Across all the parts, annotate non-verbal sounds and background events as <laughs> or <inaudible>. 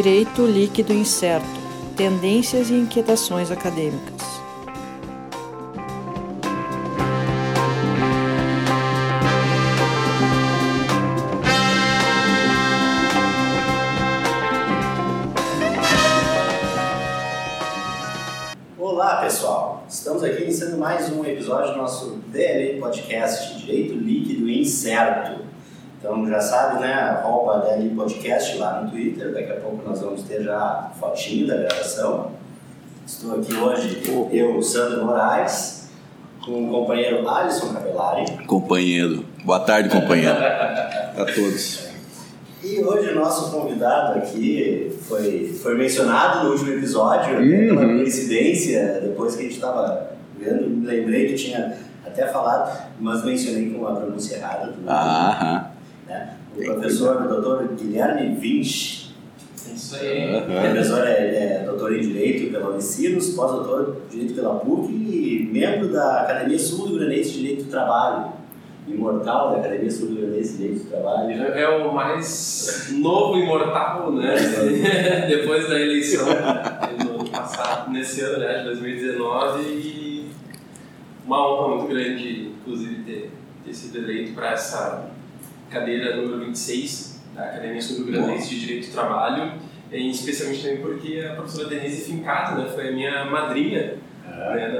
Direito Líquido Incerto Tendências e Inquietações Acadêmicas. Olá pessoal, estamos aqui iniciando mais um episódio do nosso DLI Podcast Direito Líquido Incerto. Então já sabe, né, arroba DLI Podcast lá no Twitter, daqui a pouco nós vamos ter já fotinho da gravação. Estou aqui hoje, eu, Sandro Moraes, com o companheiro Alisson Capelari. Companheiro. Boa tarde, companheiro. <laughs> a todos. E hoje o nosso convidado aqui foi, foi mencionado no último episódio, uhum. pela coincidência, depois que a gente estava vendo, lembrei que tinha até falado, mas mencionei com uma pronúncia errada. Aham. O professor, o doutor Guilherme Vinch. Isso aí. O professor é, é doutor em Direito pela Unicinos, pós-doutor em Direito pela PUC e membro da Academia Sul do Granense de Direito do Trabalho. Imortal da Academia Sul do Granense de Direito do Trabalho. É o mais novo imortal, né? <laughs> Depois da eleição no ano passado, nesse ano, né, de 2019. E uma honra muito grande, inclusive, ter, ter sido eleito para essa cadeira número 26 da Academia Sul do Granense de Direito do Trabalho, e especialmente também porque a professora Denise Fincato né, foi a minha madrinha.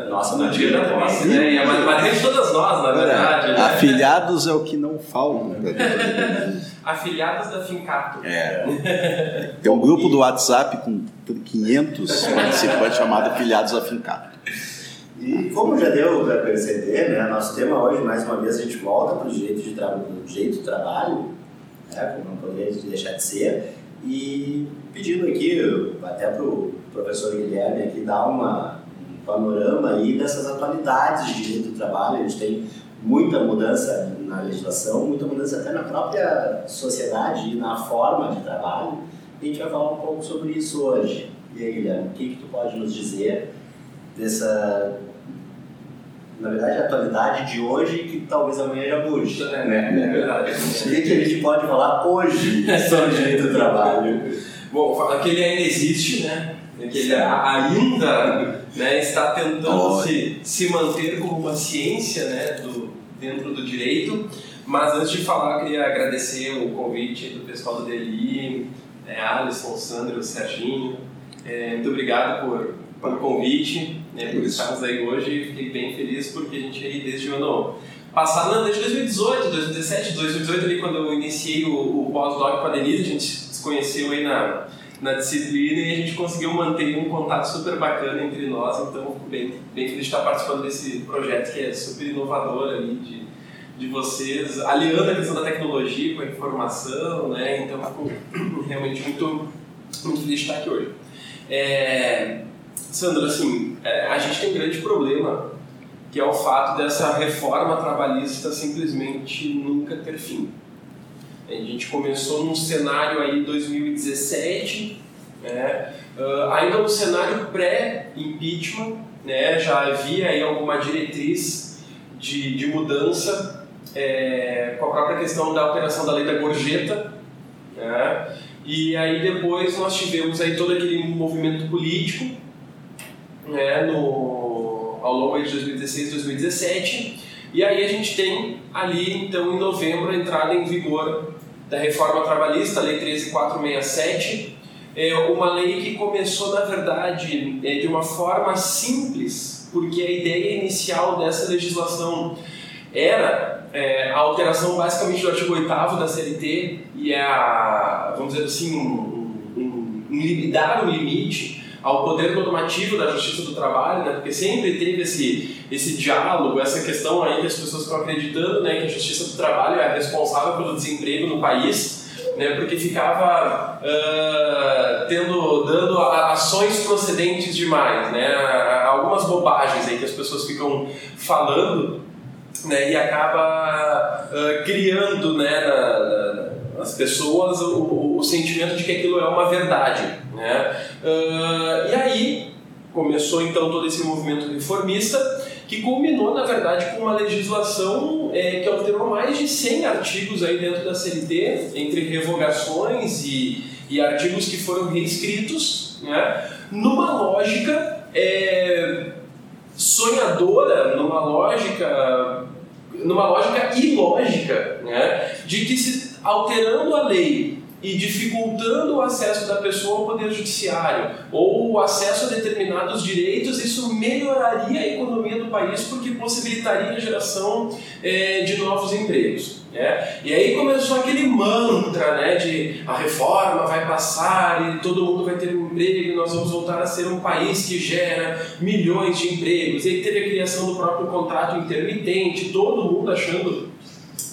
Nossa, no dia da posse, né? E a madrinha de todas nós, na verdade. né? Afilhados é o que não faltam. <laughs> Afiliadas da Fincato. É. Tem um grupo do WhatsApp com 500 participantes chamado Afilhados Afincados. E como já deu para perceber, né, nosso tema hoje, mais uma vez, a gente volta para o direito, de tra... direito do trabalho, né, como não poderia deixar de ser, e pedindo aqui, até para o professor Guilherme aqui, dar uma, um panorama aí dessas atualidades de direito do trabalho. A gente tem muita mudança na legislação, muita mudança até na própria sociedade e na forma de trabalho. E a gente vai falar um pouco sobre isso hoje. E aí, Guilherme, o que, que tu pode nos dizer dessa, na verdade, a atualidade de hoje que talvez amanhã já mude. É, né? é verdade. O que, que a gente pode falar hoje sobre o direito do trabalho? Bom, fala que ele ainda existe, né? Que ele a- ainda né, está tentando se, se manter como uma ciência né, do, dentro do direito. Mas antes de falar, eu queria agradecer o convite do pessoal do DLI, né, Alisson, Sandro, Serginho. É, muito obrigado por, pelo convite, né, por estarmos aí hoje. Fiquei bem feliz porque a gente aí desde o ano passado, desde 2018, 2017, 2018 ali quando eu iniciei o, o pós-doc com a Denise, a gente se conheceu aí na, na disciplina e a gente conseguiu manter um contato super bacana entre nós, então fico bem, bem feliz de estar participando desse projeto que é super inovador ali de, de vocês, aliando a questão da tecnologia com a informação, né, então fico <clears throat> realmente muito, muito feliz de estar aqui hoje. É, Sandro, assim, é, a gente tem um grande problema que é o fato dessa reforma trabalhista simplesmente nunca ter fim. A gente começou num cenário aí 2017, né, ah, ainda no cenário pré-impeachment, né, já havia aí alguma diretriz de, de mudança é, com a própria questão da alteração da lei da gorjeta, né, e aí depois nós tivemos aí todo aquele movimento político né, no, ao longo de 2016 2017. E aí a gente tem ali, então, em novembro, a entrada em vigor da reforma trabalhista, a Lei 13467, é uma lei que começou, na verdade, é, de uma forma simples, porque a ideia inicial dessa legislação era é, a alteração basicamente do artigo 8 da CLT e a, vamos dizer assim, um, um, um, um, dar um limite ao poder normativo da Justiça do Trabalho, né? porque sempre teve esse, esse diálogo, essa questão aí que as pessoas estão acreditando né? que a Justiça do Trabalho é responsável pelo desemprego no país, né? porque ficava uh, tendo, dando ações procedentes demais, né? algumas bobagens aí que as pessoas ficam falando né? e acaba uh, criando né? na- na- nas pessoas o, o- o sentimento de que aquilo é uma verdade. Né? Uh, e aí começou então todo esse movimento reformista que culminou na verdade com uma legislação é, que alterou mais de 100 artigos aí dentro da CLT entre revogações e, e artigos que foram reescritos né, numa lógica é, sonhadora, numa lógica, numa lógica ilógica, né, de que se alterando a lei e dificultando o acesso da pessoa ao poder judiciário ou o acesso a determinados direitos, isso melhoraria a economia do país porque possibilitaria a geração é, de novos empregos. Né? E aí começou aquele mantra né, de a reforma vai passar e todo mundo vai ter um emprego e nós vamos voltar a ser um país que gera milhões de empregos. E aí teve a criação do próprio contrato intermitente, todo mundo achando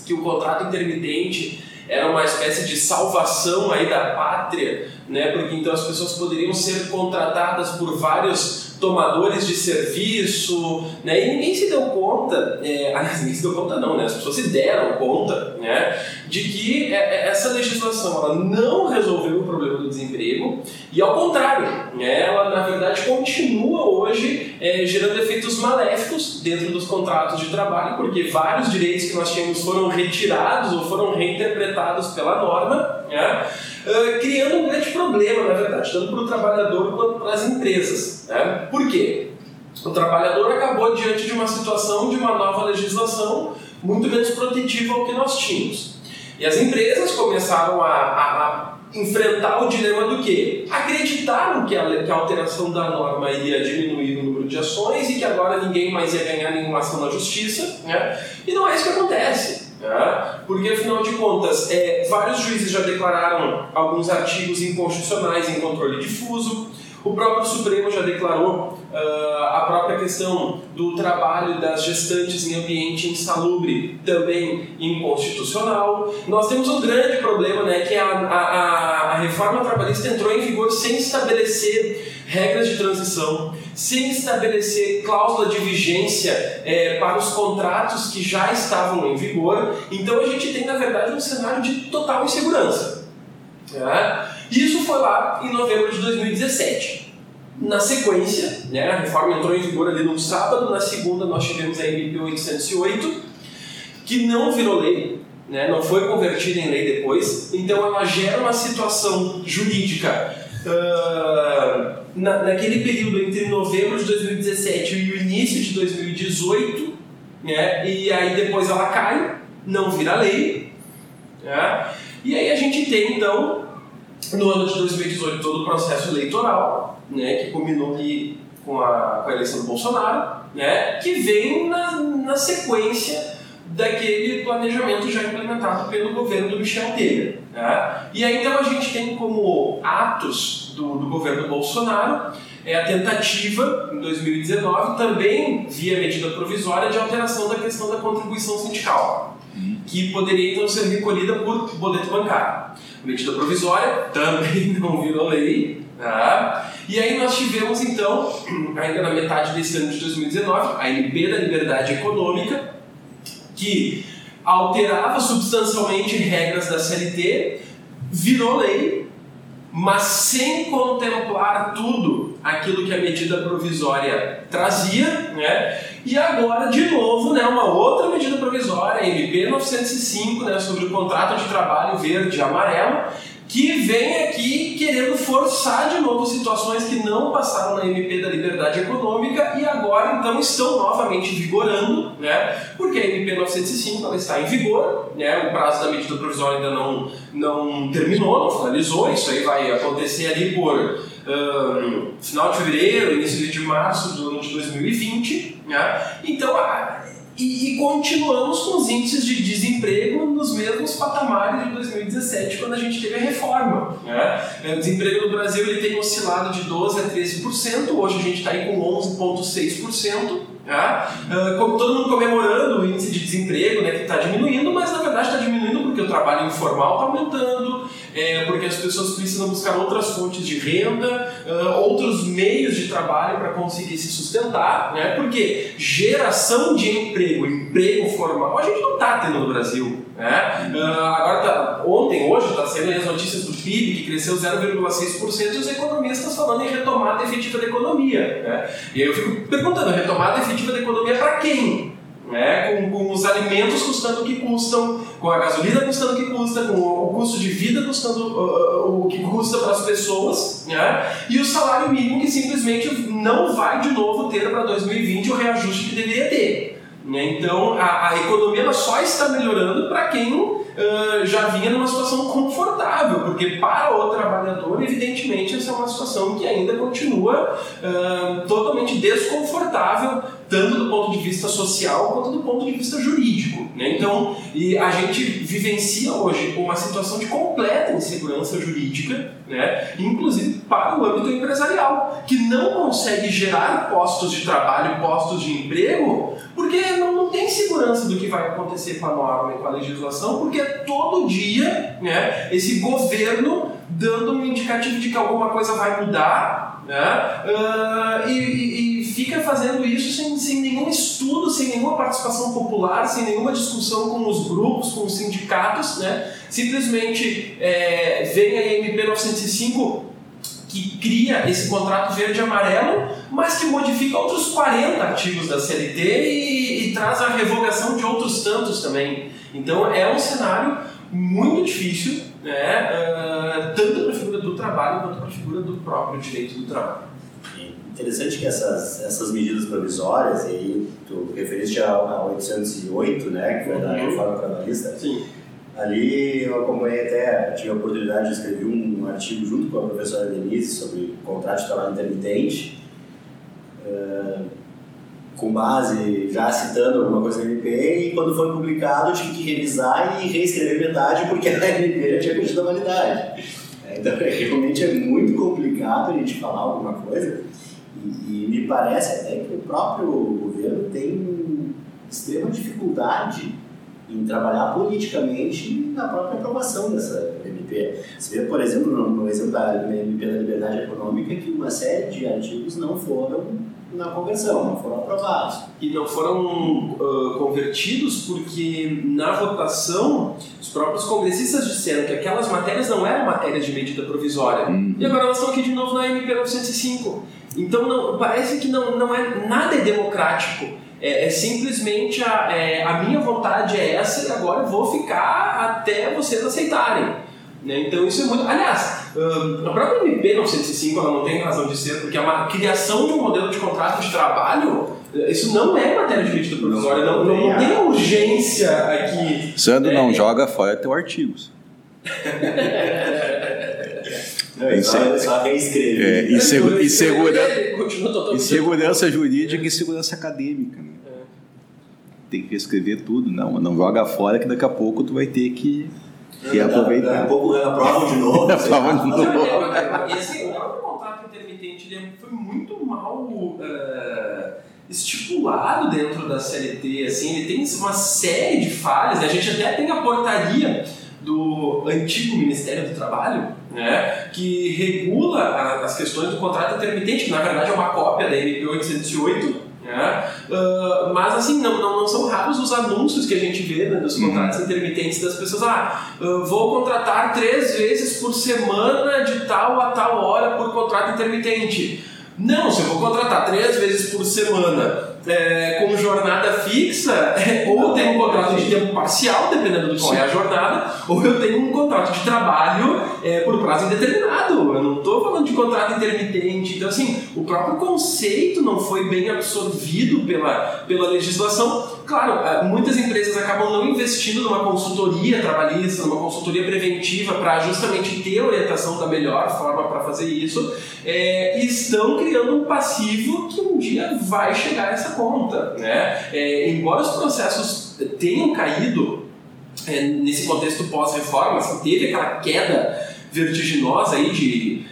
que o contrato intermitente era uma espécie de salvação aí da pátria, né? Porque então as pessoas poderiam ser contratadas por vários tomadores de serviço, né? E ninguém se deu conta, é, <laughs> aliás, ninguém se deu conta não, né? As pessoas se deram conta, né? De que é, é, essa legislação ela não resolveu o problema do desemprego e ao contrário, né? ela na verdade continua hoje é, gerando efeitos maléficos dentro dos contratos de trabalho, porque vários direitos que nós tínhamos foram retirados ou foram reinterpretados pela norma, né? Uh, criando um grande problema, na verdade, tanto para o trabalhador quanto para as empresas. Né? Por quê? O trabalhador acabou diante de uma situação de uma nova legislação muito menos protetiva ao que nós tínhamos. E as empresas começaram a, a, a enfrentar o dilema do quê? Acreditaram que a, que a alteração da norma iria diminuir o número de ações e que agora ninguém mais ia ganhar nenhuma ação na justiça, né? e não é isso que acontece. Né? Porque, afinal de contas, é, vários juízes já declararam alguns artigos inconstitucionais em controle difuso, o próprio Supremo já declarou uh, a própria questão do trabalho das gestantes em ambiente insalubre também inconstitucional. Nós temos um grande problema, né, que a, a, a reforma trabalhista entrou em vigor sem estabelecer regras de transição, sem estabelecer cláusula de vigência é, para os contratos que já estavam em vigor. Então a gente tem, na verdade, um cenário de total insegurança. Né? Isso foi lá em novembro de 2017. Na sequência, né, a reforma entrou em vigor ali no sábado, na segunda nós tivemos a MP 808, que não virou lei, né, não foi convertida em lei depois, então ela gera uma situação jurídica uh, na, naquele período entre novembro de 2017 e o início de 2018, né, e aí depois ela cai, não vira lei, né, e aí a gente tem então no ano de 2018 todo o processo eleitoral, né, que culminou ali com a, com a eleição do Bolsonaro, né, que vem na, na sequência daquele planejamento já implementado pelo governo do Michel Temer. Né? E aí então a gente tem como atos do, do governo Bolsonaro é a tentativa, em 2019, também via medida provisória, de alteração da questão da contribuição sindical, que poderia então ser recolhida por boleto bancário medida provisória, também <laughs> não virou lei. Tá? E aí nós tivemos então, <clears throat> ainda na metade desse ano de 2019, a MP da Liberdade Econômica, que alterava substancialmente regras da CLT, virou lei, mas sem contemplar tudo aquilo que a medida provisória trazia, né? E agora, de novo, né, uma outra medida provisória, MP 905, né, sobre o contrato de trabalho verde e amarelo, que vem aqui querendo forçar de novo situações que não passaram na MP da liberdade econômica e agora então estão novamente vigorando, né? Porque a MP 905 ela está em vigor, né? O prazo da medida provisória ainda não, não terminou, não finalizou, isso aí vai acontecer ali por um, final de fevereiro, início de março do ano de 2020, né? Então, a, e, e, continuamos com os índices de desemprego nos mesmos patamares de 2017, quando a gente teve a reforma. Né? O desemprego no Brasil ele tem oscilado de 12% a 13%, hoje a gente está aí com 11,6%. Né? Como todo mundo comemorando o índice de desemprego né, que está diminuindo, mas na verdade está diminuindo porque o trabalho informal está aumentando, é, porque as pessoas precisam buscar outras fontes de renda, uh, outros meios de trabalho para conseguir se sustentar, né? porque geração de emprego, emprego formal, a gente não está tendo no Brasil. Né? Uh, agora, tá, ontem, hoje, está sendo as notícias do PIB, que cresceu 0,6%, e os economistas falando em retomada efetiva da economia. Né? E aí eu fico perguntando, retomada efetiva da economia para quem? né? com, com os alimentos custando o que custam, com a gasolina custando o que custa, com o custo de vida custando uh, o que custa para as pessoas, né? e o salário mínimo que simplesmente não vai de novo ter para 2020 o reajuste que deveria ter. Né? Então a, a economia só está melhorando para quem já vinha numa situação confortável, porque para o trabalhador, evidentemente, essa é uma situação que ainda continua uh, totalmente desconfortável tanto do ponto de vista social quanto do ponto de vista jurídico. Né? Então, e a gente vivencia hoje uma situação de completa insegurança jurídica, né? inclusive para o âmbito empresarial, que não consegue gerar postos de trabalho, postos de emprego, porque não tem segurança do que vai acontecer com a norma e com a legislação, porque todo dia né, esse governo dando um indicativo de que alguma coisa vai mudar né? Uh, e, e, fica fazendo isso sem, sem nenhum estudo, sem nenhuma participação popular, sem nenhuma discussão com os grupos, com os sindicatos. Né? Simplesmente é, vem a MP 905 que cria esse contrato verde e amarelo, mas que modifica outros 40 artigos da CLT e, e traz a revogação de outros tantos também. Então é um cenário muito difícil, né? Uh, tanto para a figura do trabalho quanto para a figura do próprio direito do trabalho. Interessante que essas, essas medidas provisórias, e aí tu referiste a, a 808, né, que foi da uhum. reforma trabalhista, Sim. Ali eu acompanhei até, tive a oportunidade de escrever um artigo junto com a professora Denise sobre contrato de trabalho intermitente, uh, com base já citando alguma coisa da MP, e quando foi publicado eu tive que revisar e reescrever metade porque <laughs> a MP já tinha perdido a validade. Então realmente é muito complicado a gente falar alguma coisa e me parece até que o próprio governo tem extrema dificuldade em trabalhar politicamente na própria aprovação dessa MP. Você vê, por exemplo, no, no exemplo da MP da Liberdade Econômica, que uma série de artigos não foram na conversão, não foram aprovados. E não foram uh, convertidos porque na votação os próprios congressistas disseram que aquelas matérias não eram matérias de medida provisória. Uhum. E agora elas estão aqui de novo na MP 905. Então não, parece que não, não é nada é democrático. É, é simplesmente a, é, a minha vontade é essa e agora eu vou ficar até vocês aceitarem. Né? Então isso é muito. Aliás, a própria MP 905 ela não tem razão de ser, porque a criação de um modelo de contrato de trabalho, isso não é matéria de medida provisória, não, não, não, tem urgência aqui. Sandro, é, não joga fora teu artigos. <laughs> Não, é só, só reescrever. É, insegu insegura insegurança jurídica e segurança acadêmica. Né? É. Tem que reescrever tudo. Não, não joga fora que daqui a pouco tu vai ter que e aproveitar. Daqui a pouco aprovam de novo. <laughs> aprovam de novo. E assim, o contrato intermitente ele foi muito mal uh, estipulado dentro da CLT. Assim, ele tem uma série de falhas. A gente até tem a portaria do antigo Ministério do Trabalho, né, que regula as questões do contrato intermitente, que na verdade é uma cópia da MP 808, né? Uh, mas assim, não, não, não, são raros os anúncios que a gente vê né, dos contratos uhum. intermitentes das pessoas. Ah, uh, vou contratar três vezes por semana de tal a tal hora por contrato intermitente. Não, se eu vou contratar três vezes por semana é, com jornada fixa, <laughs> ou tenho um contrato de tempo parcial, dependendo do qual é a jornada, ou eu tenho um contrato de trabalho é, por prazo indeterminado. Eu não estou falando de contrato intermitente. Então, assim, o próprio conceito não foi bem absorvido pela, pela legislação. Claro, é, muitas empresas acabam não investindo numa consultoria trabalhista, numa consultoria preventiva, para justamente ter orientação da melhor forma para fazer isso, é, e estão criando um passivo que um dia vai chegar a essa conta. Né? É, embora os processos tenham caído é, nesse contexto pós-reforma, assim, teve aquela queda vertiginosa aí de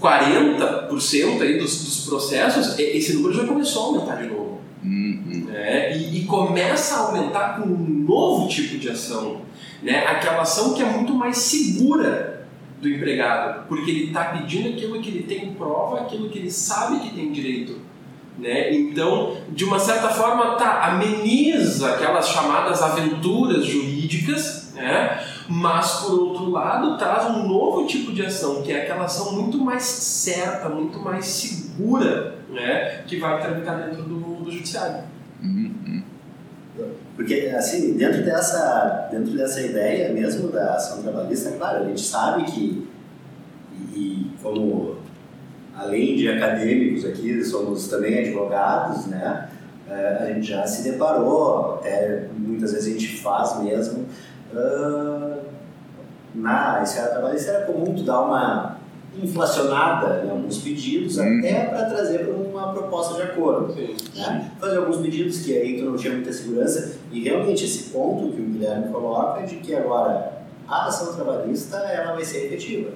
40% aí dos, dos processos, esse número já começou a aumentar de novo. Uhum. Né? E, e, começa a aumentar com um novo tipo de ação. Né? Aquela ação que é muito mais segura do empregado, porque ele está pedindo aquilo que ele tem prova, aquilo que ele sabe que tem direito. Né? Então, de uma certa forma, tá, ameniza aquelas chamadas aventuras jurídicas, né? mas por outro lado traz um novo tipo de ação, que é aquela ação muito mais certa, muito mais segura, né? que vai tramitar dentro do, do judiciário. Uhum. Porque, assim, dentro dessa, dentro dessa ideia mesmo da ação trabalhista, claro, a gente sabe que, e, como além de acadêmicos aqui, somos também advogados, né? É, a gente já se deparou, até muitas vezes a gente faz mesmo. Uh, na esfera trabalhista era comum tu dar uma inflacionada em alguns pedidos, hum. até para trazer para uma proposta de acordo. Né? Fazer alguns pedidos que aí tu não tinha muita segurança, e realmente esse ponto que o Guilherme coloca é de que agora a ação trabalhista ela vai ser efetiva.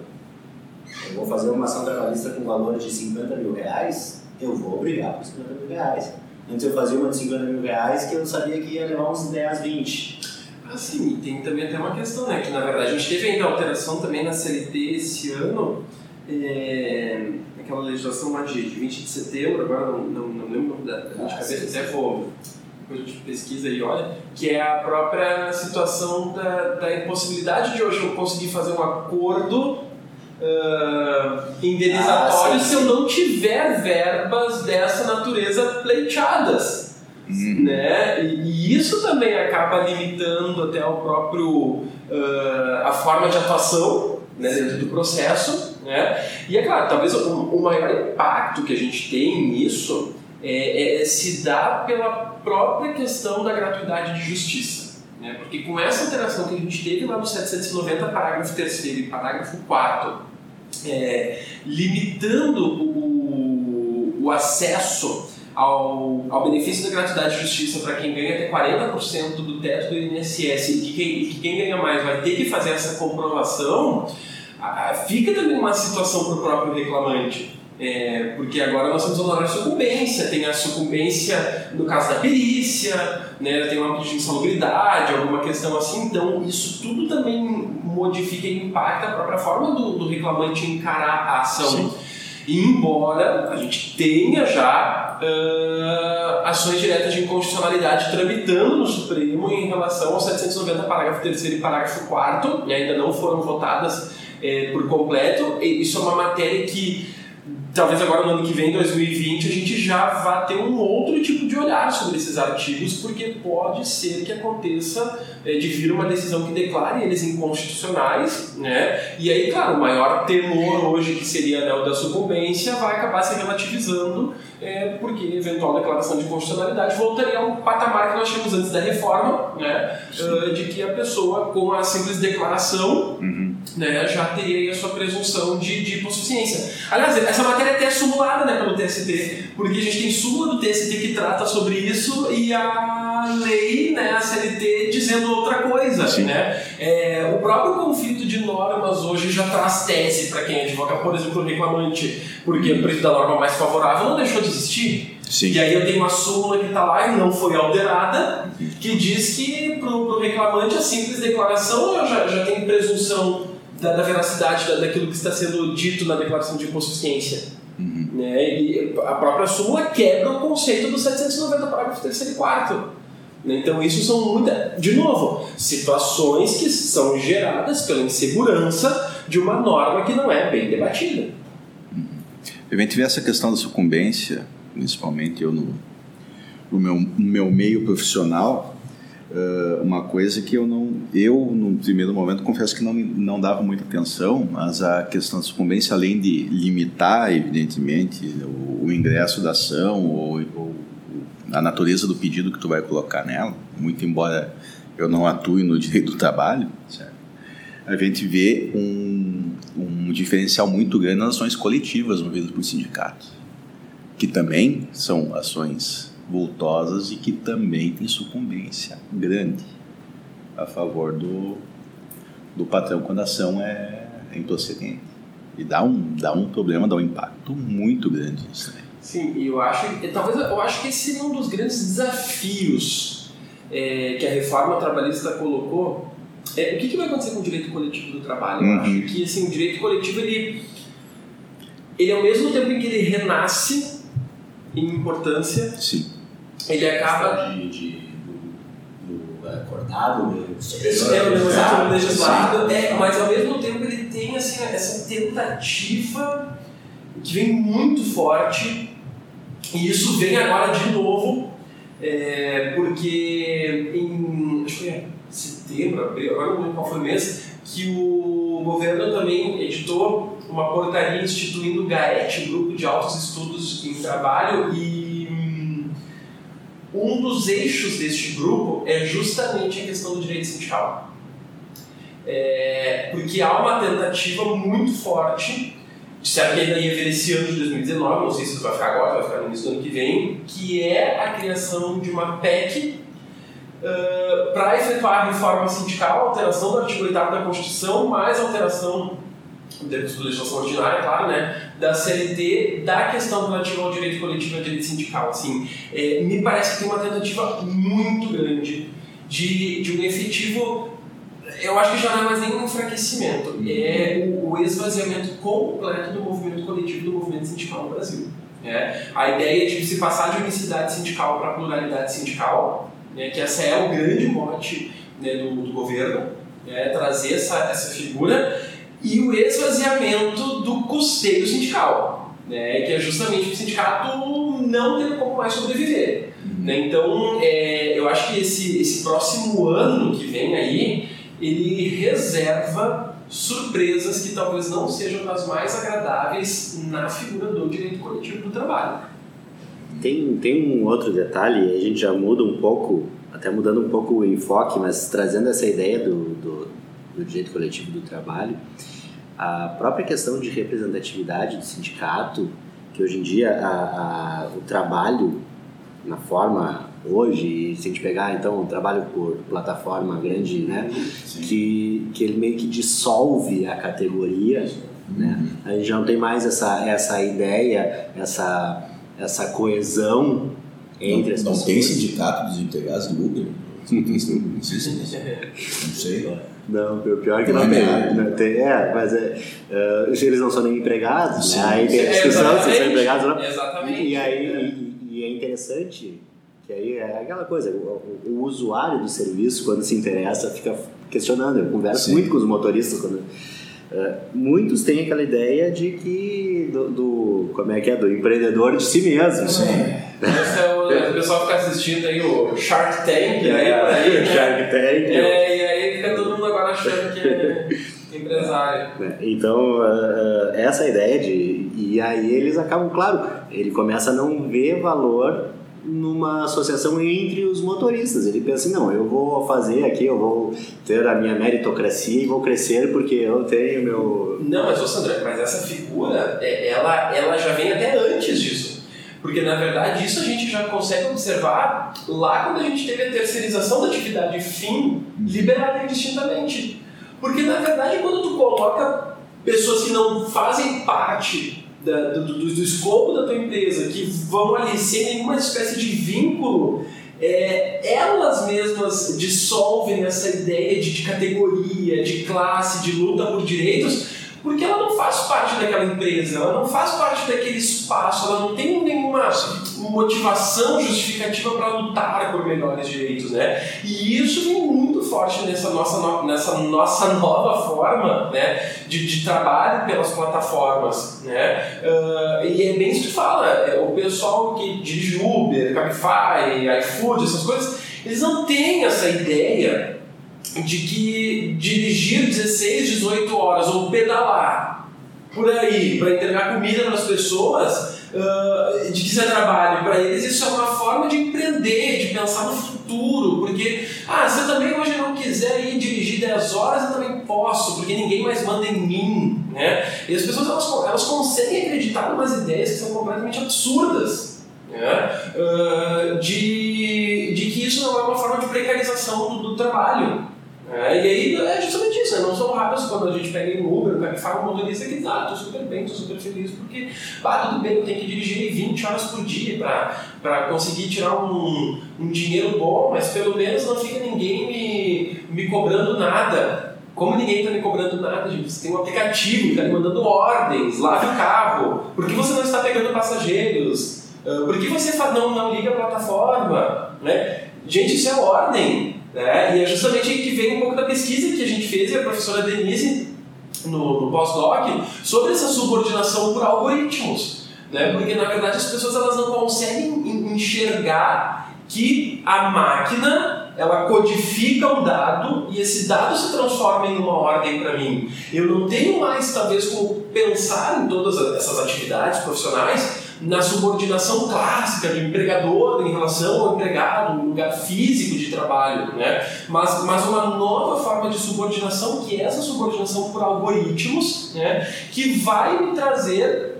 Eu vou fazer uma ação trabalhista com valor de 50 mil reais, eu vou brigar por 50 mil reais. Antes eu fazia uma de 50 mil reais que eu sabia que ia levar uns 10, 20. Ah, sim, e tem também até uma questão, né? Que na verdade a gente teve ainda alteração também na CLT esse ano, é, aquela legislação lá de, de 20 de setembro, agora não, não, não lembro da, da ah, cabeça, até vou, depois a gente pesquisa e olha, que é a própria situação da, da impossibilidade de hoje eu conseguir fazer um acordo uh, indenizatório ah, se eu não tiver verbas dessa natureza pleiteadas. Uhum. Né? E, e, isso também acaba limitando até o próprio uh, a forma de atuação né, dentro do processo. Né? E é claro, talvez o, o maior impacto que a gente tem nisso é, é, se dá pela própria questão da gratuidade de justiça. Né? Porque com essa alteração que a gente teve lá no 790, parágrafo 3 e parágrafo 4, é, limitando o, o acesso ao, ao benefício da gratuidade de justiça para quem ganha até 40% do teto do INSS e que quem, que quem ganha mais vai ter que fazer essa comprovação, fica também uma situação para o próprio reclamante. É, porque agora nós temos honorário de sucumbência, tem a sucumbência no caso da perícia, né, tem uma de insalubridade, alguma questão assim, então isso tudo também modifica e impacta a própria forma do, do reclamante encarar a ação. Sim. E embora a gente tenha já uh, ações diretas de inconstitucionalidade tramitando no Supremo em relação ao 790 parágrafo 3 e parágrafo 4 e ainda não foram votadas eh, por completo, isso é uma matéria que talvez agora no ano que vem, 2020, a gente já vá ter um outro tipo de olhar sobre esses artigos, porque pode ser que aconteça é, de vir uma decisão que declare eles inconstitucionais, né? E aí, claro, o maior temor hoje, que seria né, o da sucumbência, vai acabar se relativizando, é, porque eventual declaração de constitucionalidade voltaria ao patamar que nós tínhamos antes da reforma, né? Uh, de que a pessoa, com a simples declaração, uhum. Né, já teria a sua presunção de, de hipossuficiência. Aliás, essa matéria até é simulada né, pelo TST, porque a gente tem súmula do TST que trata sobre isso e a lei, né, a CLT, dizendo outra coisa. Né? É, o próprio conflito de normas hoje já traz tese para quem advoga, por exemplo, o reclamante, porque o preço da norma mais favorável não deixou de existir. Sim. E aí eu tenho uma súmula que está lá e não foi alterada, que diz que para o reclamante a simples declaração já, já tem presunção da, da veracidade da, daquilo que está sendo dito na declaração de insuficiência. Uhum. Né? E a própria súmula quebra o conceito do 790, parágrafo 3 e 4. Então, isso são muitas, de novo, situações que são geradas pela insegurança de uma norma que não é bem debatida. Uhum. Eu tive essa questão da sucumbência, principalmente eu no, no, meu, no meu meio profissional, Uh, uma coisa que eu não, eu no primeiro momento confesso que não, não dava muita atenção, mas a questão da sucumbência, além de limitar, evidentemente, o, o ingresso da ação ou, ou, a natureza do pedido que tu vai colocar nela, muito embora eu não atue no <laughs> direito do trabalho, certo? a gente vê um, um diferencial muito grande nas ações coletivas movidas por sindicatos, que também são ações voltosas e que também tem sucumbência grande a favor do, do patrão quando a ação é, é improcedente. E dá um, dá um problema, dá um impacto muito grande nisso. Né? Sim, e eu acho, talvez eu acho que esse é um dos grandes desafios é, que a reforma trabalhista colocou. É, o que, que, vai acontecer com o direito coletivo do trabalho? Eu acho uhum. que assim, o direito coletivo ele, ele ao mesmo tempo em que ele renasce em importância, Sim ele acaba. De, de, do, do é, acordado, do superior. É, o legislado, é, mas ao mesmo tempo ele tem assim, essa tentativa que vem muito forte, e isso vem agora de novo é, porque em acho que é setembro, abril, agora não lembro qual foi o mês, que o governo também editou uma portaria instituindo o GAET, Grupo de Altos Estudos em Trabalho, e um dos eixos deste grupo é justamente a questão do direito sindical. É, porque há uma tentativa muito forte, disseram que ainda ia ver esse ano de 2019, não sei se vai ficar agora, vai ficar no início do ano que vem, que é a criação de uma PEC uh, para efetuar a reforma sindical, alteração do artigo 8 da Constituição, mais alteração da legislação ordinária, claro, né, da CLT, da questão relativa ao direito coletivo e ao direito sindical. Assim, é, me parece que tem uma tentativa muito grande de, de um efetivo eu acho que já não é mais nem um enfraquecimento, é o, o esvaziamento completo do movimento coletivo, do movimento sindical no Brasil. É, a ideia de se passar de unicidade sindical para pluralidade sindical, né, que essa é o grande mote né, do, do, governo, é, trazer essa, essa figura, e o esvaziamento do custeio sindical, né, que é justamente o sindicato não ter como mais sobreviver. Né? Então, é, eu acho que esse, esse próximo ano que vem aí, ele reserva surpresas que talvez não sejam das mais agradáveis na figura do direito coletivo do trabalho. Tem, tem um outro detalhe, a gente já muda um pouco, até mudando um pouco o enfoque, mas trazendo essa ideia do, do, do direito coletivo do trabalho, a própria questão de representatividade do sindicato, que hoje em dia a, a, o trabalho na forma hoje, se a gente pegar então um trabalho por plataforma grande, né, que, que ele meio que dissolve a categoria, né? Uhum. A gente já não tem mais essa, essa ideia, essa, essa coesão entre não, as não pessoas. tem sindicato dos empregados do Uber? Não sei. Não sei. Não, o pior que Não não, é tem, área. não tem. É, mas é, uh, eles não são nem empregados, Sim. né? Aí tem a discussão se são empregados ou não. Exatamente. E aí e, e é interessante que aí é aquela coisa, o, o- usuário do serviço, quando se interessa, fica questionando. Eu converso Sim. muito com os motoristas quando. eh, muitos têm aquela ideia de que do, do- como é que é do empreendedor de si mesmo Sim. Esse é o, <laughs> o pessoal fica assistindo aí o Shark Tank, né? É, Aí, né? <laughs> Shark Tank. É, e aí fica todo mundo agora achando que é <laughs> empresário. Então, ah, essa ideia de. E aí eles acabam, claro, ele começa a não ver valor numa associação entre os motoristas. Ele pensa assim: não, eu vou fazer aqui, eu vou ter a minha meritocracia e vou crescer porque eu tenho meu. Não, mas ô Sandra, mas essa figura, é, ela, ela já vem até antes disso. Porque na verdade isso a gente já consegue observar lá quando a gente teve a terceirização da atividade fim liberada indistintamente. Porque na verdade quando tu coloca pessoas que não fazem parte da- do, do- do escopo da tua empresa, que vão ali sem nenhuma espécie de vínculo, é, elas mesmas dissolvem essa ideia de, de categoria, de classe, de luta por direitos, porque ela não faz parte daquela empresa, ela não faz parte daquele espaço, ela não tem nenhuma motivação justificativa para lutar por melhores direitos, né? E isso vem muito forte nessa nossa, no- nessa nossa nova forma, né, de, de trabalho pelas plataformas, né? Ah, e é bem isso que fala, é, o pessoal que dirige Uber, Cabify, iFood, essas coisas, eles não têm essa ideia de que dirigir 16, 18 horas ou pedalar por aí para entregar comida para as pessoas, ah, de que isso é trabalho para eles, isso é uma forma de empreender, de pensar no futuro, porque ah, se eu também hoje não quiser ir dirigir 10 horas, eu também posso, porque ninguém mais manda em mim, né? E as pessoas elas, elas conseguem acreditar em umas ideias que são completamente absurdas, né? De, de que isso não é uma forma de precarização do, do trabalho. É, e aí é justamente isso, né? não são raros quando a gente pega em Uber, o cara que fala um motorista que ah, tô super bem, tô super feliz, porque, ah, tudo bem, eu tenho que dirigir 20 horas por dia para conseguir tirar um, um dinheiro bom, mas pelo menos não fica ninguém me, me cobrando nada. Como ninguém está me cobrando nada, gente, você tem um aplicativo que está me mandando ordens, lave o carro, por que você não está pegando passageiros? Ah, Por que você não, não liga a plataforma? Né? Gente, isso é ordem. Né? E é justamente que vem um pouco da pesquisa que a gente fez e a professora Denise no, no pós-doc sobre essa subordinação por algoritmos. Né? Porque, na verdade, as pessoas elas não conseguem en- enxergar que a máquina ela codifica um dado e esse dado se transforma em uma ordem para mim. Eu não tenho mais, talvez, como pensar em todas essas atividades profissionais na subordinação clássica do empregador em relação ao empregado, um lugar físico de trabalho, né? mas, mas uma nova forma de subordinação que é essa subordinação por algoritmos, né? que vai me trazer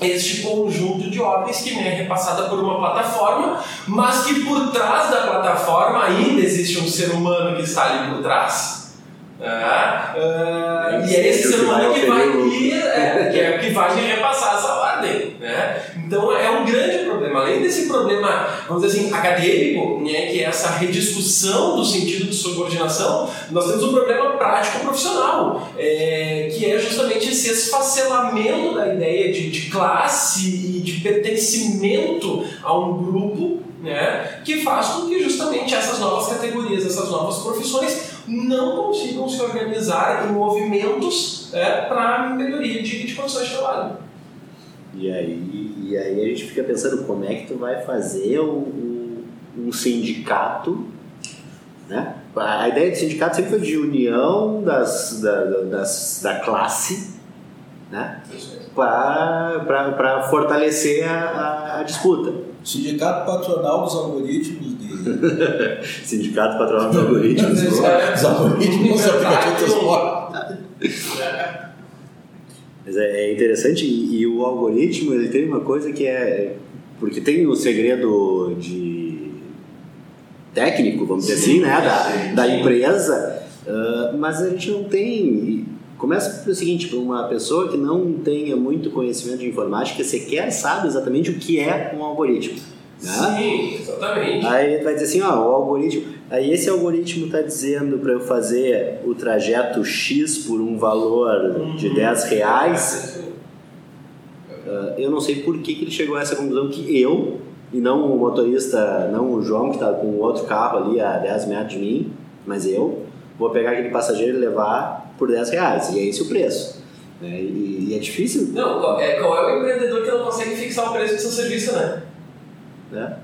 este conjunto de ordens que me é repassada por uma plataforma, mas que por trás da plataforma ainda existe um ser humano que está ali por trás. Ah, uh, e é esse ser humano que vai, que, é, que, é, que vai me repassar essa. Né? <laughs> Então é um grande problema. Além desse problema, vamos dizer assim, acadêmico, né, que é essa rediscussão do sentido de subordinação, nós temos um problema prático profissional, é, que é justamente esse esfacelamento da ideia de, de classe e de pertencimento a um grupo né, que faz com que justamente essas novas categorias, essas novas profissões não consigam se organizar em movimentos é, para melhoria de, de condições de trabalho. E aí, e aí a gente fica pensando como é que tu vai fazer um, um sindicato, né? A ideia de sindicato sempre foi de união das, da, das, da classe, né? Para fortalecer a, a, a disputa. Sindicato Patronal dos Algoritmos de... <laughs> Sindicato Patronal dos Algoritmos. Os algoritmos dos <laughs> aplicativos de transporte. Mas é, é interessante e, e, o algoritmo ele tem uma coisa que é porque tem o segredo de técnico, vamos dizer assim, né, da, da empresa, uh, mas a gente não tem. Começa pelo seguinte, para uma pessoa que não tenha muito conhecimento de informática, sequer sabe exatamente o que é um algoritmo. Né? Sim, exatamente. Aí vai dizer assim, ó, o algoritmo. Aí esse algoritmo está dizendo para eu fazer o trajeto X por um valor uhum. de 10 reais. Uh, eu não sei por que, que ele chegou a essa conclusão que eu, e não o motorista, não o João que está com outro carro ali a 10 metros de mim, mas eu, vou pegar aquele passageiro e levar por 10 reais. E é esse o preço. Né? E, e, é difícil. Não, é, qual é o empreendedor que não consegue fixar o preço do seu serviço, né? Né?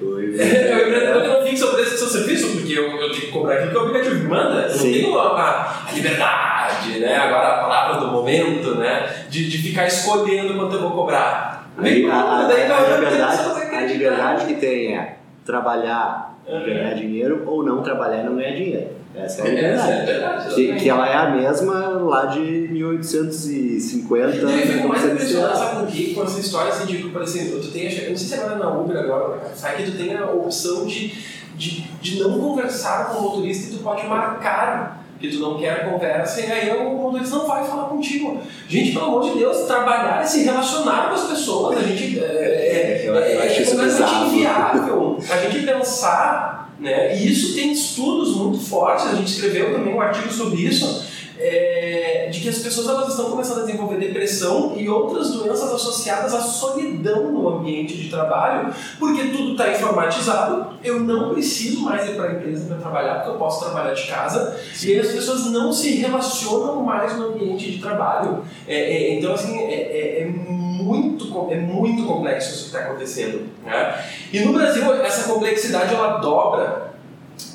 O empreendedor que não fixa o preço do seu serviço, porque eu, eu tenho que cobrar aquilo que o aplicativo me manda. Eu Sim. não tenho a, a, liberdade, né? agora a palavra do momento, né? de, de ficar escolhendo quanto eu vou cobrar. Aí, a, a, daí, a, a, liberdade, a liberdade que tem é trabalhar e ganhar dinheiro ou não trabalhar e não ganhar dinheiro. Essa é a verdade. É, é verdade que, que, ela é a mesma lá de 1850. E aí fico mais impressionado, com que? Com essa história assim, de, por exemplo, tu tem, eu não sei se agora na Uber agora, sabe que tu tem a opção de, de, de não conversar com o motorista e tu pode marcar que tu não quer conversa e aí o motorista não vai falar contigo. Gente, pelo amor de Deus, trabalhar e se relacionar com as pessoas, a gente é, é, é, é completamente inviável. A gente pensar né? E isso tem estudos muito fortes, a gente escreveu também um artigo sobre isso, é, de que as pessoas elas estão começando a desenvolver depressão e outras doenças associadas à solidão no ambiente de trabalho, porque tudo está informatizado, eu não preciso mais ir para a empresa para trabalhar, porque eu posso trabalhar de casa, Sim. e as pessoas não se relacionam mais no ambiente de trabalho. É, é, então, assim, é, é, é muito, é muito complexo isso que está acontecendo. Né? E no Brasil, essa complexidade ela dobra,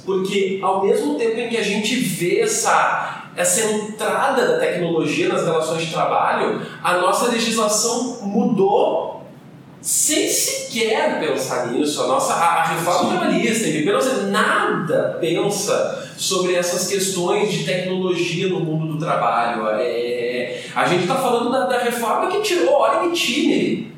porque ao mesmo tempo em que a gente vê essa, essa entrada da tecnologia nas relações de trabalho, a nossa legislação mudou sem sequer pensar nisso. A nossa a, a reforma trabalhista, não nada pensa sobre essas questões de tecnologia no mundo do trabalho. É, a gente está falando da, da, reforma que tirou hora de time.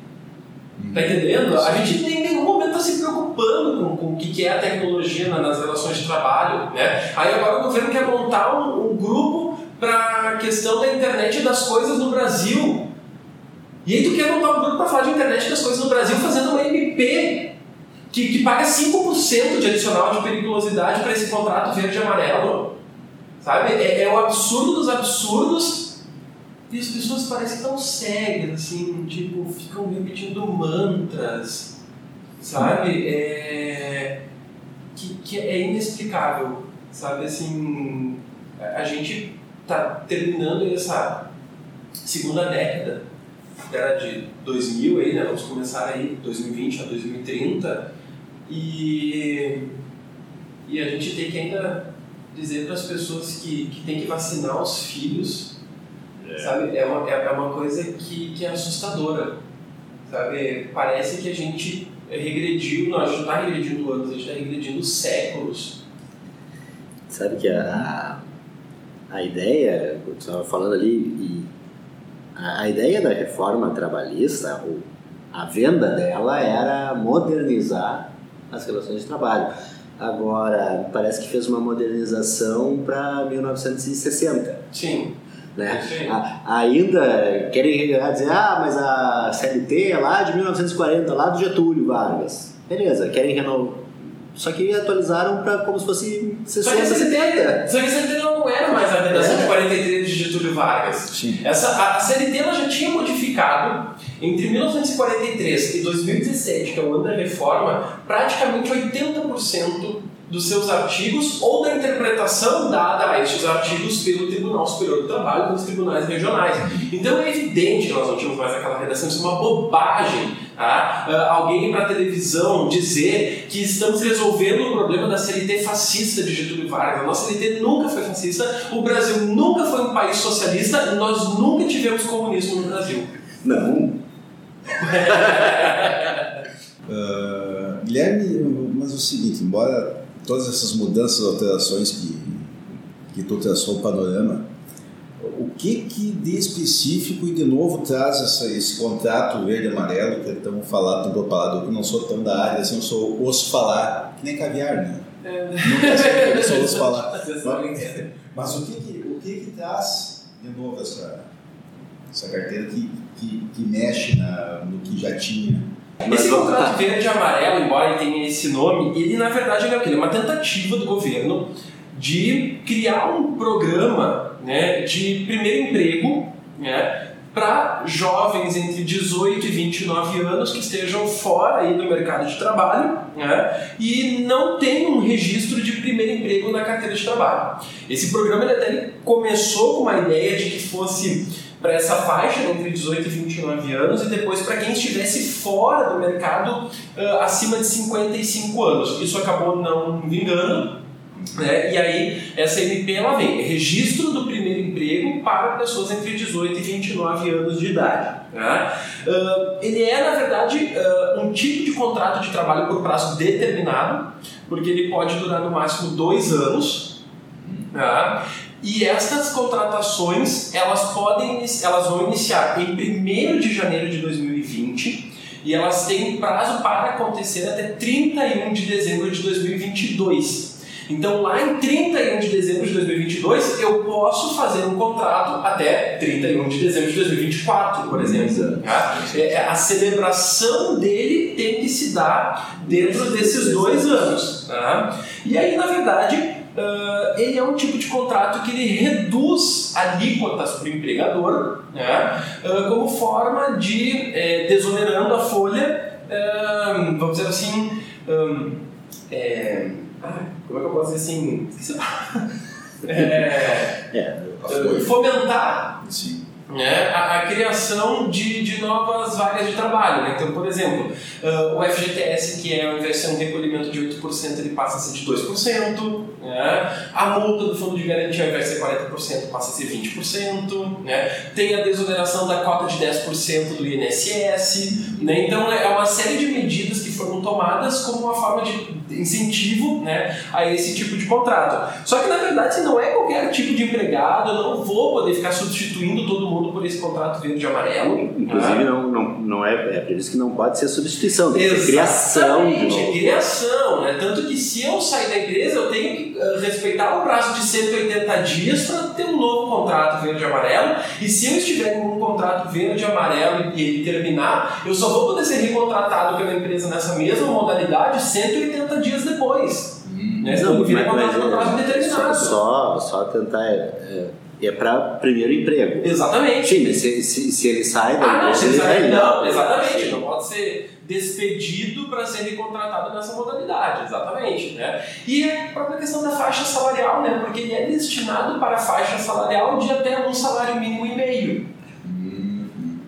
Tá entendendo? A gente em nenhum momento está se preocupando com, com o que é a tecnologia nas relações de trabalho. Né? Aí agora o governo quer montar um, um grupo para a questão da internet das coisas no Brasil. E aí tu quer montar um grupo para falar de internet das coisas no Brasil fazendo uma MP que, que paga 5% de adicional de periculosidade para esse contrato verde e amarelo. Sabe? É, é o absurdo dos absurdos. E as pessoas parecem tão cegas, assim, tipo, ficam repetindo mantras, sabe? É, que, que é inexplicável, sabe? Assim, a gente tá terminando essa segunda década era de 2000 aí, né? Vamos começar aí 2020 a 2030 e e a gente tem que ainda dizer para as pessoas que, que tem que vacinar os filhos, sabe? É uma, é uma coisa que, que é assustadora, sabe? Parece que a gente regrediu, não, a gente não está regredindo anos, a gente está regredindo séculos. Sabe que a, a ideia, eu estava falando ali, e a, a ideia da reforma trabalhista, o, a venda dela era modernizar as relações de trabalho. Agora, parece que fez uma modernização para 1960. Sim. Né? Sim. A- ainda querem dizer, ah, mas a CLT é lá de 1940, lá do Getúlio Vargas. Beleza, querem renovar. Só que atualizaram para como se fosse Só que 60, a 70. CLT, só que a CLT não era mais a redação É. de 43 de Getúlio Vargas. Sim. Essa, a, a CLT ela já tinha modificado entre 1943 e 2017, que é o ano da reforma, praticamente 80% dos seus artigos ou da interpretação dada a estes artigos pelo Tribunal Superior do Trabalho pelos tribunais regionais. Então é evidente que nós não tínhamos mais aquela redação, isso é uma bobagem. Tá? Ah, alguém para televisão dizer que estamos resolvendo o problema da CLT fascista de Getúlio Vargas. A nossa CLT nunca foi fascista, o Brasil nunca foi um país socialista, nós nunca tivemos comunismo no Brasil. Não, Ah, Guilherme, mas é o seguinte, embora todas essas mudanças, alterações que, que tu traçou o panorama, o que que de específico e de novo traz essa, esse contrato verde e amarelo que é tão falado, tão propalado, eu não sou tão da área, assim, eu sou ouço falar, que nem caviar, né? Nunca eu só ouço falar. <laughs> Mas o que que, o que, que traz de novo essa, essa carteira que, que, que mexe na, no que já tinha? Mas Esse contrato lá. verde e amarelo, embora ele tenha esse nome, ele na verdade ele é o quê? Ele é uma tentativa do governo de criar um programa né, de primeiro emprego né, para jovens entre 18 e 29 anos que estejam fora aí do mercado de trabalho né, e não tenham um registro de primeiro emprego na carteira de trabalho. Esse programa ele até ele começou com uma ideia de que fosse para essa faixa né, entre 18 e 29 anos e depois para quem estivesse fora do mercado ah, acima de 55 anos. Isso acabou não vingando. Né? E aí, essa MP ela vem, registro do primeiro emprego para pessoas entre 18 e 29 anos de idade. Né? Ah, ele é, na verdade, ah, um tipo de contrato de trabalho por prazo determinado, porque ele pode durar no máximo dois anos. Tá? E estas contratações, elas podem, elas vão iniciar em 1 de janeiro de 2020 e elas têm prazo para acontecer até 31 de dezembro de 2022. Então, lá em 31 de dezembro de 2022, eu posso fazer um contrato até 31 de dezembro de 2024, por exemplo. tá? É, A celebração dele tem que se dar dentro desses dois anos. tá? E aí, na verdade, ah, ele é um tipo de contrato que ele reduz alíquotas para o empregador, né, ah, como forma de eh, desonerando a folha, ah, vamos dizer assim, ah, é, ah, como é que eu posso dizer assim? Esqueci. <laughs> É, É, ah, fomentar Sim. Né, a, a criação de, de novas vagas de trabalho. Né? Então, por exemplo, ah, o FGTS, que é, ao invés de ser um recolhimento de 8%, ele passa a ser de 2%. Né? A multa do fundo de garantia, ao invés de ser 40%, passa a ser 20%. Né? Tem a desoneração da cota de 10% do INSS. Né? Então, é uma série de medidas que foram tomadas como uma forma de incentivo né, a esse tipo de contrato. Só que, na verdade, não é qualquer tipo de empregado, eu não vou poder ficar substituindo todo mundo por esse contrato verde e amarelo. inclusive né? não, não, não é, é previsto que não pode ser substituição, tem que ser criação de Exatamente, novo. criação, né? Tanto que se eu sair da empresa, eu tenho que eh, respeitar o prazo de 180 dias para ter um novo contrato verde e amarelo. E se eu estiver em um contrato verde e amarelo e ele terminar, eu só vou poder ser recontratado pela empresa nessa mesma modalidade 180 dias depois. Né? Senão Não, vira mas, mas é, só, só, só tentar. É, é para primeiro emprego. Exatamente. Sim, mas se, se, se ele sai da Ah, não, você ele vai- não, exatamente. Não pode ser despedido para ser recontratado nessa modalidade, exatamente. Né? E a própria questão da faixa salarial, né? porque ele é destinado para a faixa salarial de até um salário mínimo e meio.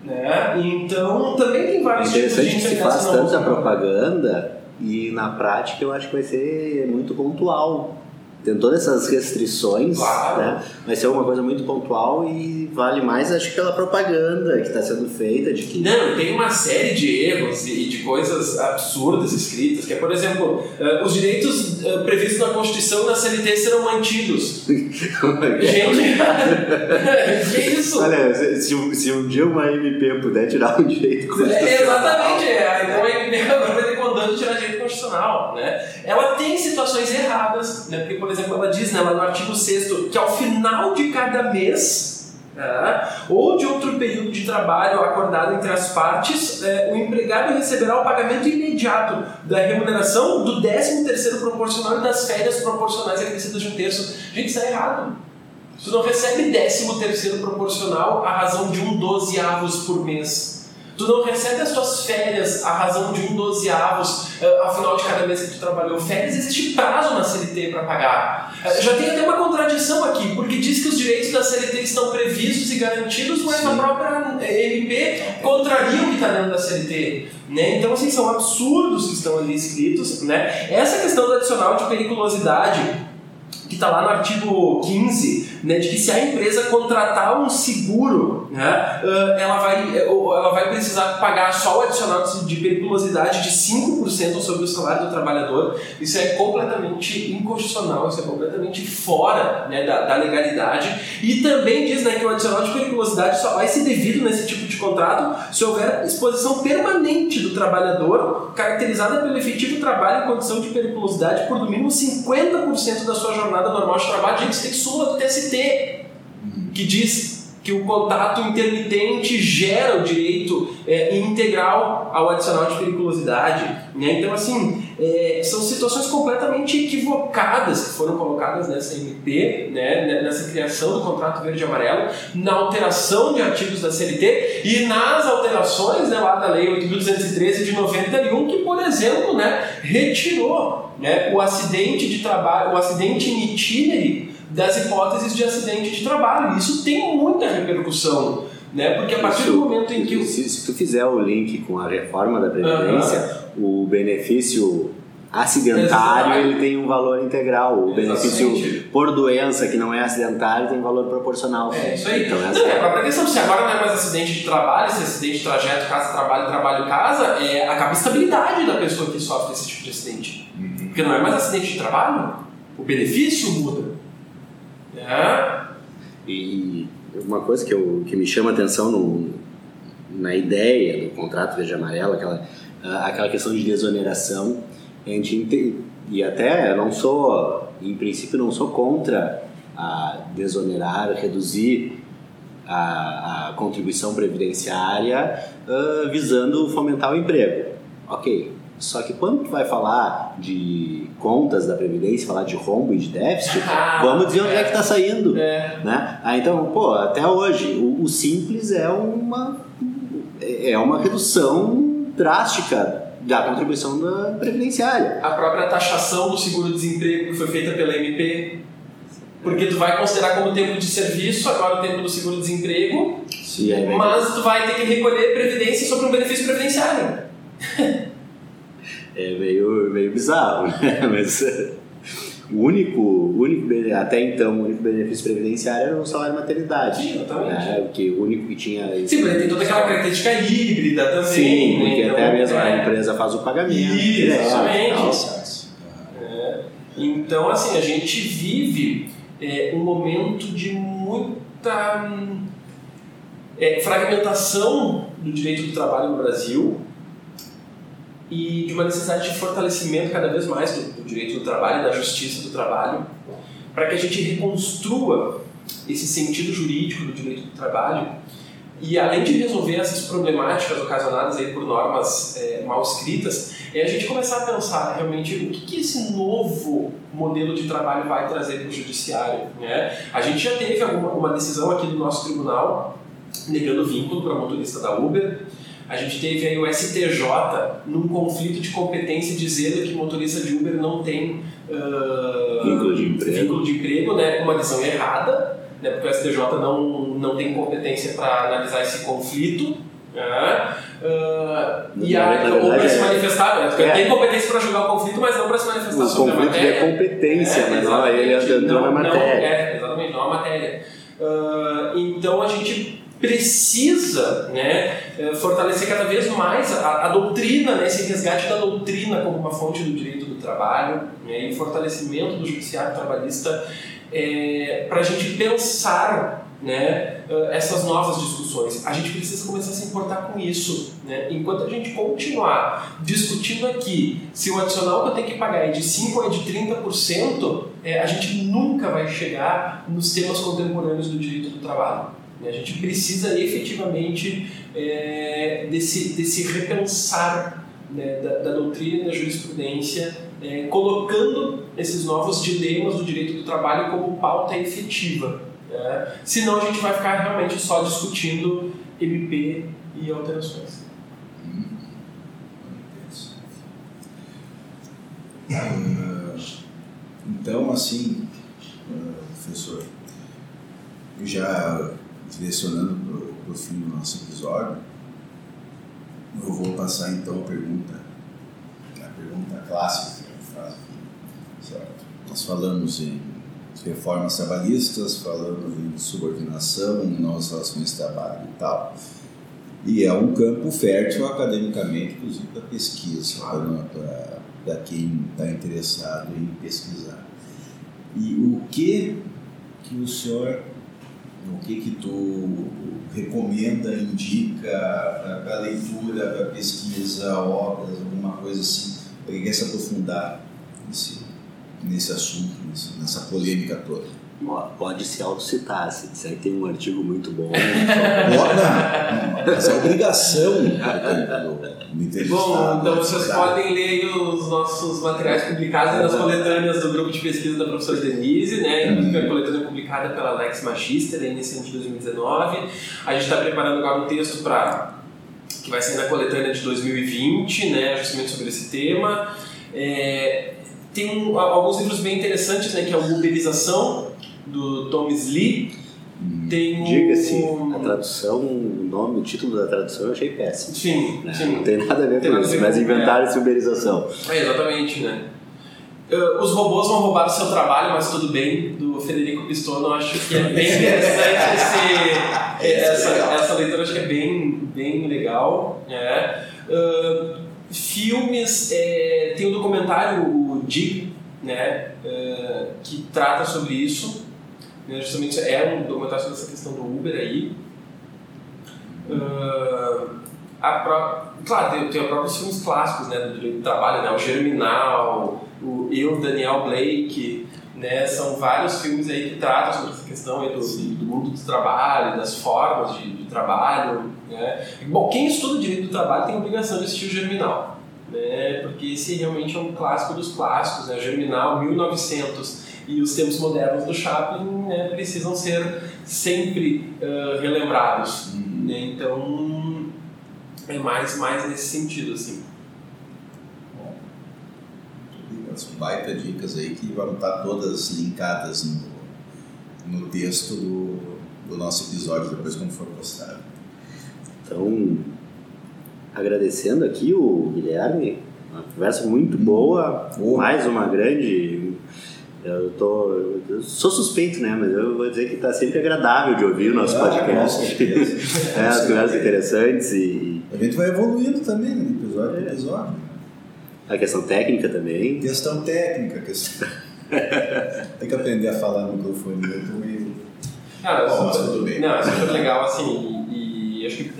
Né? Né? Então, também tem vários tipos de Interessante que se faz tanta propaganda e na prática eu acho que vai ser muito pontual. Tem todas essas restrições, Claro. né? Vai ser uma coisa muito pontual e vale mais, acho que pela propaganda que está sendo feita de que Não, tem uma série de erros e de coisas absurdas escritas, que é, por exemplo, eh, os direitos eh, previstos na Constituição na CLT serão mantidos. <laughs> Gente, <laughs> que isso? Olha, se, se um- dia uma MP puder tirar um direito É, exatamente, é. então a MP agora vai ter tirar direito constitucional. Né? Ela tem situações erradas, né? porque, por exemplo, ela diz né, lá no artigo 6 que ao final de cada mês né, ou de outro período de trabalho acordado entre as partes, é, o empregado receberá o pagamento imediato da remuneração do 13º proporcional e das férias proporcionais acrescidas de um terço. Gente, isso é errado. Tu não recebe 13º proporcional à razão de um dozeavos por mês. Tu não recebe as tuas férias à razão de um dozeavos eh, ao final de cada mês que tu trabalhou. Férias existe prazo na CLT para pagar. Eh, já tem até uma contradição aqui, porque diz que os direitos da CLT estão previstos e garantidos, mas a própria eh, MP contraria o que está dentro da CLT. Né? Então, assim, são absurdos que estão ali escritos. Né? Essa questão do adicional de periculosidade que está lá no artigo 15, né, de que se a empresa contratar um seguro, né, ela, vai, ela vai precisar pagar só o adicional de periculosidade de 5% sobre o salário do trabalhador. Isso é completamente inconstitucional, isso é completamente fora né, da, da legalidade. E também diz né, que o adicional de periculosidade só vai ser devido nesse tipo de contrato se houver exposição permanente do trabalhador, caracterizada pelo efetivo trabalho em condição de periculosidade por no mínimo 50% da sua jornada normal de trabalho. Gente, isso tem súmula do TST, que diz que o contato intermitente gera o direito é, integral ao adicional de periculosidade. Né? Então, assim, é, são situações completamente equivocadas que foram colocadas nessa MP, né? nessa criação do contrato verde e amarelo, na alteração de artigos da CLT e nas alterações né, lá da Lei 8.213 de 91, que, por exemplo, né, retirou né, o acidente de trabalho, o acidente in itinere das hipóteses de acidente de trabalho. Isso tem muita repercussão, né? Porque a partir do Isso- momento em que se, se tu fizer o link com a reforma da Previdência, o benefício acidentário ele tem um valor integral. O benefício Exatamente. por doença que não é acidentário tem valor proporcional. É isso aí. Então, Não, essa é a própria questão, se agora não é mais acidente de trabalho, se é acidente de trajeto, casa, trabalho, trabalho, casa, é, acaba a estabilidade da pessoa que sofre esse tipo de acidente. Porque não é mais acidente de trabalho, o benefício muda. É. E uma coisa que, eu, que me chama atenção no, na ideia do contrato verde amarelo, aquela, aquela questão de desoneração, a gente ente- e até eu não sou, em princípio, não sou contra a desonerar, reduzir a, a contribuição previdenciária ah, visando fomentar o emprego. Ok. Só que quando tu vai falar de contas da Previdência, falar de rombo e de déficit, <laughs> Ah, vamos dizer onde é que está saindo. É. Né? Ah, então, pô, até hoje, o, o simples é uma, é uma redução drástica da contribuição da previdenciária. A própria taxação do seguro-desemprego que foi feita pela MP. Porque tu vai considerar como tempo de serviço agora o tempo do seguro-desemprego, vai- mas tu vai ter que recolher previdência sobre um benefício previdenciário. <laughs> É meio, meio bizarro, <laughs> né? Mas o único, o único, até então, o único benefício previdenciário era o salário maternidade. Sim, exatamente. Né? Porque o único que tinha. Sim, mas tem toda aquela característica híbrida também. Sim, né? porque Então, até mesmo a é. empresa faz o pagamento. E exatamente. Processos. Então, assim, a gente vive é, um momento de muita é, fragmentação do direito do trabalho no Brasil e de uma necessidade de fortalecimento cada vez mais do, do direito do trabalho da justiça do trabalho para que a gente reconstrua esse sentido jurídico do direito do trabalho e além de resolver essas problemáticas ocasionadas aí por normas é, mal escritas, é a gente começar a pensar realmente o que, que esse novo modelo de trabalho vai trazer para o judiciário. Né? A gente já teve alguma, uma decisão aqui do nosso tribunal negando vínculo para motorista da Uber. A gente teve aí o STJ num conflito de competência dizendo que motorista de Uber não tem ah, Vínculo de emprego. vínculo de emprego, né? uma decisão errada, né? porque o STJ não, não tem competência para analisar esse conflito. né? Uh, e a, ou para se é- manifestar, né? Porque é. tem competência para julgar o conflito, mas não para se manifestar O sobre a conflito matéria. é competência, É, mas não, ele entrou na Não- não- matéria. é, exatamente, não a matéria. Ah, então a gente precisa né, eh, fortalecer cada vez mais a, a doutrina, né, esse resgate da doutrina como uma fonte do direito do trabalho né, e o fortalecimento do judiciário trabalhista para a gente pensar né, eh, essas novas discussões. A gente precisa começar a se importar com isso. Né? Enquanto a gente continuar discutindo aqui se o adicional que eu tenho que pagar é de 5% ou é de 30%, é, a gente nunca vai chegar nos temas contemporâneos do direito do trabalho. Né? A gente precisa efetivamente é, desse, desse repensar né, da, da doutrina e da jurisprudência, é, colocando esses novos dilemas do direito do trabalho como pauta efetiva. Né? Senão a gente vai ficar realmente só discutindo MP e alterações. Então, assim, professor, já direcionando para o fim do nosso episódio, eu vou passar então a pergunta, a pergunta clássica que eu faço aqui, certo? Nós falamos em reformas trabalhistas, falamos em subordinação, novas relações de trabalho e tal. E é um campo fértil academicamente, inclusive para pesquisa, para quem está interessado em pesquisar. E o que que o senhor, o que que tu recomenda, indica para leitura, para pesquisa, obras, alguma coisa assim, para quem quer se aprofundar nesse, nesse assunto, nessa polêmica toda? Pode se autocitar, se disser que tem um artigo muito bom. <laughs> Olha, essa é obrigação do, do entrevistado. Bom, então vocês citar. podem ler os nossos materiais publicados nas coletâneas do grupo de pesquisa da professora Denise, né? Inclusive a coletânea publicada pela Alex Magister, nesse ano de 2019. A gente está preparando agora um texto para que vai sair na coletânea de 2020, né? Justamente sobre esse tema. É, tem um- alguns livros bem interessantes, né? Que é o Uberização, do Thomas Lee. Tem o... Diga-se, a tradução, o nome, o título da tradução eu achei péssimo. Sim, né? sim. Não tem nada a ver Tem com isso, mas inventaram essa uberização. É, exatamente, né? Uh, os robôs vão roubar o seu trabalho, mas tudo bem, do Federico Pistono, acho que é bem <laughs> interessante esse, essa, essa leitura, acho que é bem, bem legal. né? Uh, filmes, é, tem o documentário o Dig, né, uh, que trata sobre isso, né, justamente é um documentário sobre essa questão do Uber aí. Uh, a pró- claro, tem, os próprios filmes clássicos né, do direito do trabalho, né, o Germinal, o Eu, Daniel Blake, né, são vários filmes aí que tratam sobre essa questão aí do, do mundo do trabalho, das formas de, de trabalho. Né. Bom, quem estuda direito do trabalho tem a obrigação de assistir o Germinal, né, porque esse realmente é um clássico dos clássicos, né, Germinal, 1900 e os tempos modernos do Chaplin né, precisam ser sempre ah, relembrados. né? Então, é mais, mais nesse sentido, assim. As baita dicas aí que vão estar todas linkadas no, no texto do, do nosso episódio, depois quando for postado. Então, agradecendo aqui o Guilherme, uma conversa muito boa, Boa. mais uma grande. Eu, tô, eu sou suspeito, né? Mas eu vou dizer que está sempre agradável de ouvir o nosso Ah, podcast. certeza. <laughs> é, as conversas interessantes e A gente vai evoluindo também, né? de Episódio por episódio. a questão técnica também. Questão técnica, questão... <laughs> tem que aprender a falar no microfone. Eu tô meio... Cara, Bom, mas super- tudo bem. Não, é super legal, assim, e, e acho que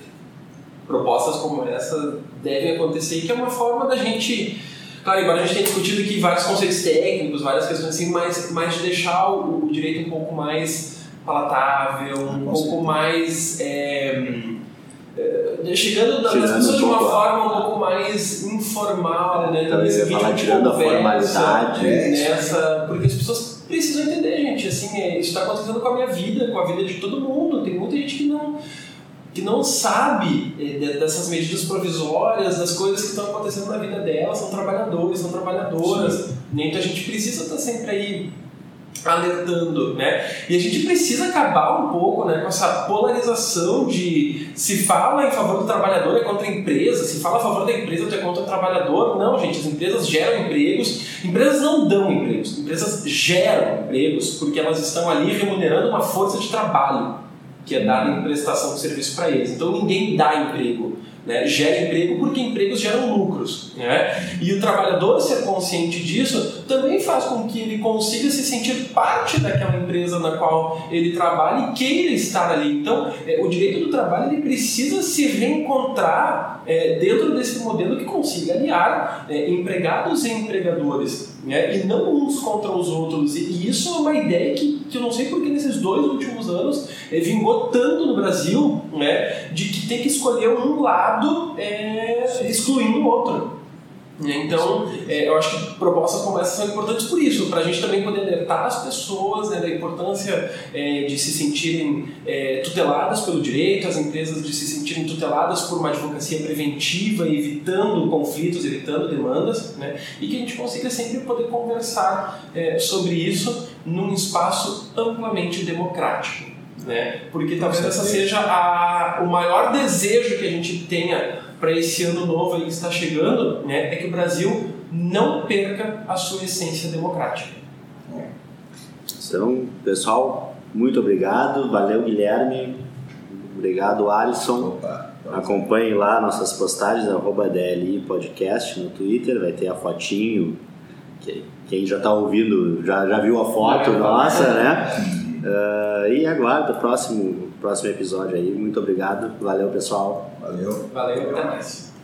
propostas como essa devem acontecer, que é uma forma da gente. Claro, embora a gente tenha discutido aqui vários conceitos técnicos, várias questões assim, mas, mas de deixar o, o direito um pouco mais palatável, um Com pouco mais. é, é, chegando nas Tirando pessoas um de uma pouco a- forma um pouco mais informal, né? Então, eu nesse ia ritmo falar de tirando a conversa, formalidade. É, isso. nessa, porque as pessoas precisam entender, gente, assim, é, isso está acontecendo com a minha vida, com a vida de todo mundo. Tem muita gente que não que não sabe de- dessas medidas provisórias, das coisas que estão acontecendo na vida delas, são trabalhadores, são trabalhadoras. né? Então a gente precisa estar sempre aí alertando, né? E a gente precisa acabar um pouco, né, com essa polarização de se fala em favor do trabalhador é contra a empresa, se fala a favor da empresa é contra o trabalhador. Não, gente, as empresas geram empregos, empresas não dão empregos, empresas geram empregos porque elas estão ali remunerando uma força de trabalho que é dada em prestação de serviço para eles. Então ninguém dá emprego né, gera emprego porque empregos geram lucros. Né? E o trabalhador ser consciente disso também faz com que ele consiga se sentir parte daquela empresa na qual ele trabalha e queira estar ali. Então, é, o direito do trabalho ele precisa se reencontrar é, dentro desse modelo que consiga aliar é, empregados e empregadores, né? e não uns contra os outros. E, isso é uma ideia que, que eu não sei porque nesses dois últimos anos é, vingou tanto no Brasil, né? de que tem que escolher um lado é, excluindo o outro. Então, é, eu acho que propostas como essa são importantes por isso, para a gente também poder alertar as pessoas né, da importância é, de se sentirem é, tuteladas pelo direito, as empresas de se sentirem tuteladas por uma advocacia preventiva, evitando conflitos, evitando demandas, né, e que a gente consiga sempre poder conversar é, sobre isso num espaço amplamente democrático. Né? Porque talvez essa seja a, o maior desejo que a gente tenha para esse ano novo que está chegando, né, é que o Brasil não perca a sua essência democrática. Então, pessoal, muito obrigado. Valeu, Guilherme. Obrigado, Alisson. Opa, Acompanhe lá nossas postagens, arroba DLI Podcast no Twitter, vai ter a fotinho. Quem já está ouvindo já, já viu a foto nossa, né? Uh, e aguardo o próximo, próximo episódio aí. Muito obrigado. Valeu, pessoal. Valeu. Valeu, até mais.